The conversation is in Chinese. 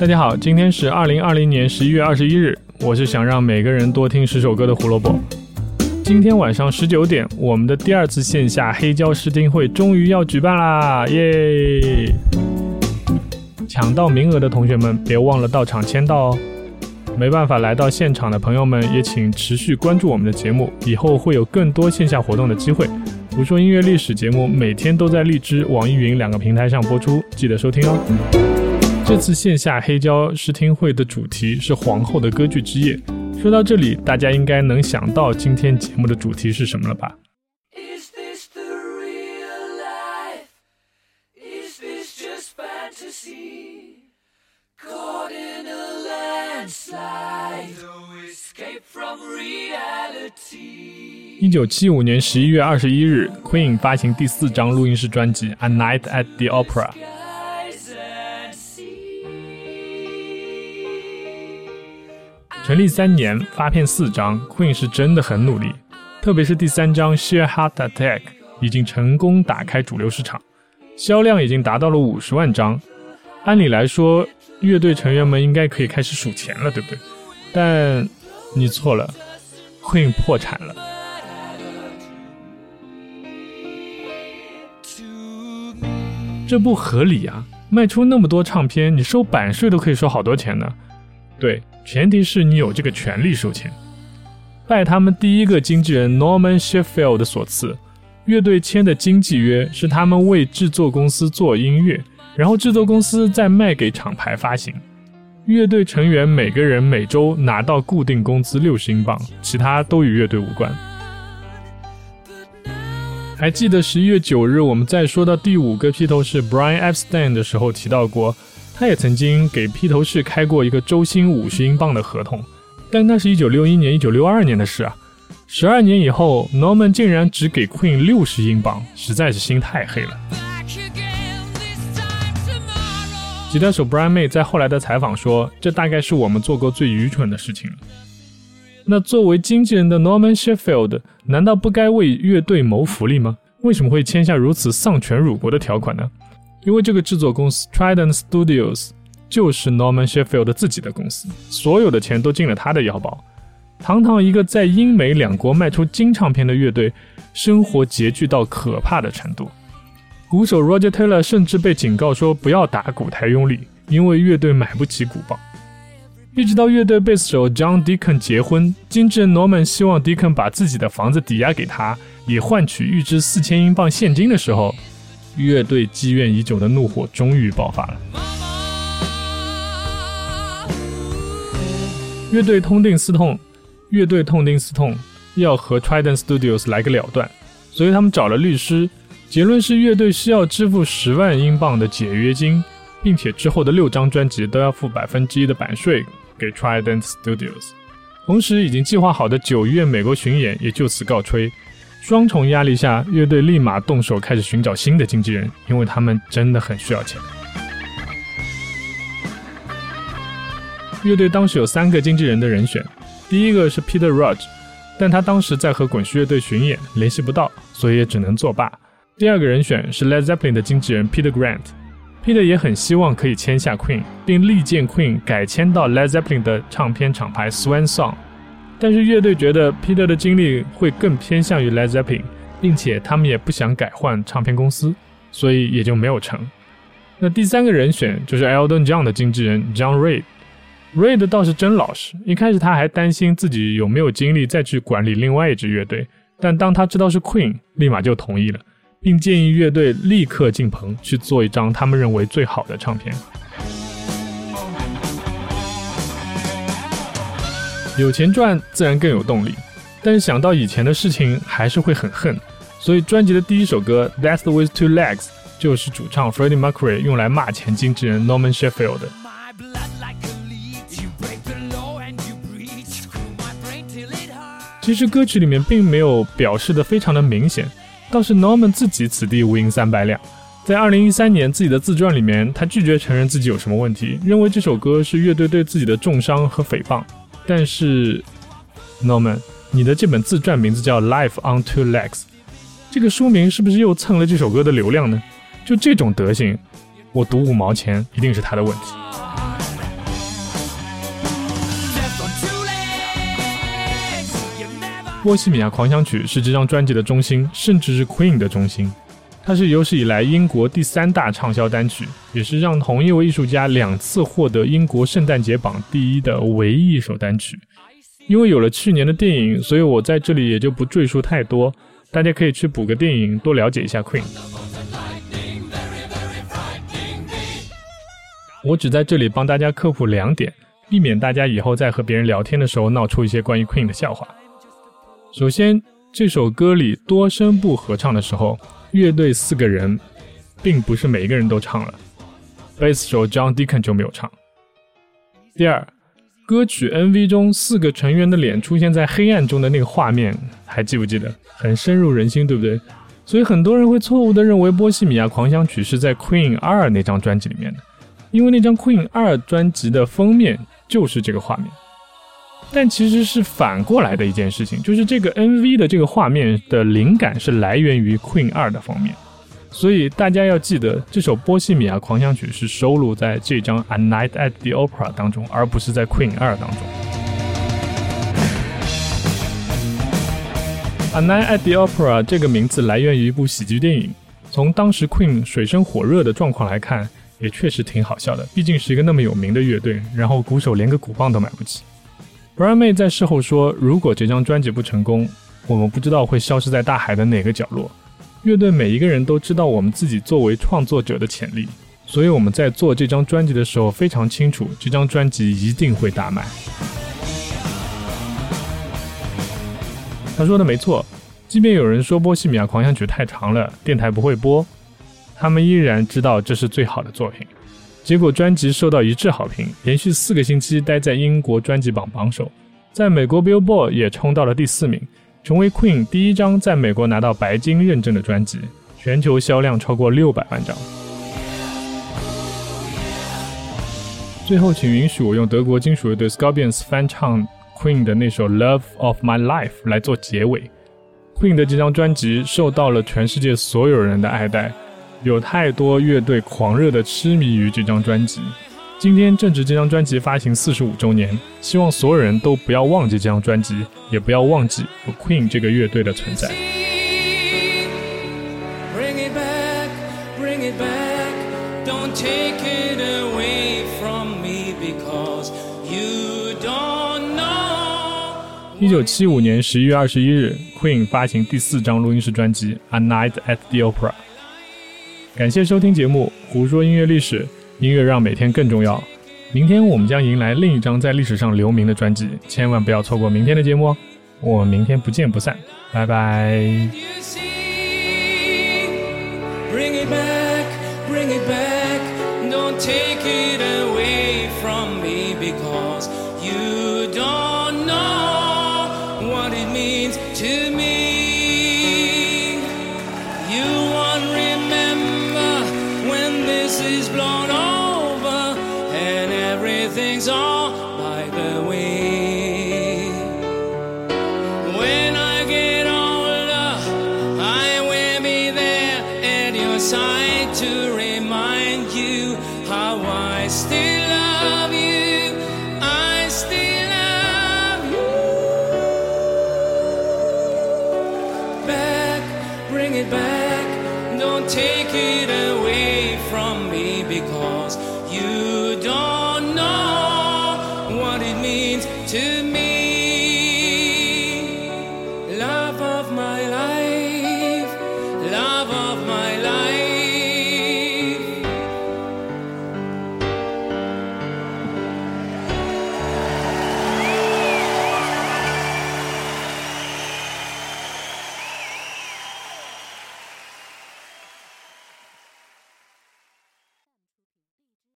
大家好，今天是二零二零年十一月二十一日，我是想让每个人多听十首歌的胡萝卜。今天晚上十九点，我们的第二次线下黑胶试听会终于要举办啦，耶！抢到名额的同学们，别忘了到场签到哦。没办法来到现场的朋友们，也请持续关注我们的节目，以后会有更多线下活动的机会。胡说音乐历史节目每天都在荔枝、网易云两个平台上播出，记得收听哦。这次线下黑胶试听会的主题是皇后的歌剧之夜。说到这里，大家应该能想到今天节目的主题是什么了吧？一九七五年十一月二十一日，Queen 发行第四张录音室专辑《A Night at the Opera》。成立三年，发片四张，Queen 是真的很努力。特别是第三张《Sheer Heart Attack》已经成功打开主流市场，销量已经达到了五十万张。按理来说，乐队成员们应该可以开始数钱了，对不对？但你错了，Queen 破产了。这不合理啊！卖出那么多唱片，你收版税都可以收好多钱呢。对，前提是你有这个权利收钱。拜他们第一个经纪人 Norman Sheffield 所赐，乐队签的经纪约是他们为制作公司做音乐，然后制作公司再卖给厂牌发行。乐队成员每个人每周拿到固定工资六十英镑，其他都与乐队无关。还记得十一月九日，我们在说到第五个披头士 Brian Epstein 的时候提到过，他也曾经给披头士开过一个周薪五十英镑的合同，但那是一九六一年、一九六二年的事啊。十二年以后，Norman 竟然只给 Queen 六十英镑，实在是心太黑了。吉他手 Brian May 在后来的采访说：“这大概是我们做过最愚蠢的事情了。”那作为经纪人的 Norman Sheffield 难道不该为乐队谋福利吗？为什么会签下如此丧权辱国的条款呢？因为这个制作公司 Trident Studios 就是 Norman Sheffield 自己的公司，所有的钱都进了他的腰包。堂堂一个在英美两国卖出金唱片的乐队，生活拮据到可怕的程度。鼓手 Roger Taylor 甚至被警告说不要打鼓台用力，因为乐队买不起鼓棒。一直到乐队贝斯手 John Deacon 结婚，经纪人 Norman 希望 Deacon 把自己的房子抵押给他，以换取预支四千英镑现金的时候，乐队积怨已久的怒火终于爆发了。乐队痛定思痛，乐队痛定思痛，要和 Trident Studios 来个了断，所以他们找了律师，结论是乐队需要支付十万英镑的解约金，并且之后的六张专辑都要付百分之一的版税。给 Trident Studios，同时已经计划好的九月美国巡演也就此告吹。双重压力下，乐队立马动手开始寻找新的经纪人，因为他们真的很需要钱。乐队当时有三个经纪人的人选，第一个是 Peter Rudge，但他当时在和滚石乐队巡演，联系不到，所以也只能作罢。第二个人选是 Led Zeppelin 的经纪人 Peter Grant。Peter 也很希望可以签下 Queen，并力荐 Queen 改签到 Led Zeppelin 的唱片厂牌 Swan Song，但是乐队觉得 Peter 的经历会更偏向于 Led Zeppelin，并且他们也不想改换唱片公司，所以也就没有成。那第三个人选就是 Elton John 的经纪人 John Reid。Reid 倒是真老实，一开始他还担心自己有没有精力再去管理另外一支乐队，但当他知道是 Queen，立马就同意了。并建议乐队立刻进棚去做一张他们认为最好的唱片。有钱赚自然更有动力，但是想到以前的事情还是会很恨。所以专辑的第一首歌《That's with Two Legs》就是主唱 Freddie Mercury 用来骂前经纪人 Norman Sheffield 的。其实歌曲里面并没有表示的非常的明显。倒是 Norman 自己此地无银三百两，在二零一三年自己的自传里面，他拒绝承认自己有什么问题，认为这首歌是乐队对自己的重伤和诽谤。但是，Norman，你的这本自传名字叫《Life on Two Legs》，这个书名是不是又蹭了这首歌的流量呢？就这种德行，我赌五毛钱一定是他的问题。《波西米亚狂想曲》是这张专辑的中心，甚至是 Queen 的中心。它是有史以来英国第三大畅销单曲，也是让同一位艺术家两次获得英国圣诞节榜第一的唯一一首单曲。因为有了去年的电影，所以我在这里也就不赘述太多，大家可以去补个电影，多了解一下 Queen。我只在这里帮大家科普两点，避免大家以后在和别人聊天的时候闹出一些关于 Queen 的笑话。首先，这首歌里多声部合唱的时候。乐队四个人，并不是每一个人都唱了，贝斯手 John Deacon 就没有唱。第二，歌曲 MV 中四个成员的脸出现在黑暗中的那个画面，还记不记得？很深入人心，对不对？所以很多人会错误的认为《波西米亚狂想曲》是在 Queen 二那张专辑里面的，因为那张 Queen 二专辑的封面就是这个画面。但其实是反过来的一件事情，就是这个 MV 的这个画面的灵感是来源于 Queen 二的方面，所以大家要记得，这首《波西米亚狂想曲》是收录在这张《A Night at the Opera》当中，而不是在 Queen 二当中。《A Night at the Opera》这个名字来源于一部喜剧电影，从当时 Queen 水深火热的状况来看，也确实挺好笑的，毕竟是一个那么有名的乐队，然后鼓手连个鼓棒都买不起。Brian 妹在事后说：“如果这张专辑不成功，我们不知道会消失在大海的哪个角落。乐队每一个人都知道我们自己作为创作者的潜力，所以我们在做这张专辑的时候非常清楚，这张专辑一定会大卖。”他说的没错，即便有人说《波西米亚狂想曲》太长了，电台不会播，他们依然知道这是最好的作品。结果专辑受到一致好评，连续四个星期待在英国专辑榜榜首，在美国 Billboard 也冲到了第四名，成为 Queen 第一张在美国拿到白金认证的专辑，全球销量超过六百万张。最后，请允许我用德国金属乐队 Scorpions 翻唱 Queen 的那首《Love of My Life》来做结尾。Queen 的这张专辑受到了全世界所有人的爱戴。有太多乐队狂热的痴迷于这张专辑。今天正值这张专辑发行四十五周年，希望所有人都不要忘记这张专辑，也不要忘记 Queen 这个乐队的存在。一九七五年十一月二十一日，Queen 发行第四张录音室专辑《A Night at the Opera》。感谢收听节目《胡说音乐历史》，音乐让每天更重要。明天我们将迎来另一张在历史上留名的专辑，千万不要错过明天的节目哦！我们明天不见不散，拜拜。to remind you how I still love you. I still love you. Back, bring it back. Don't take it away from me because you don't.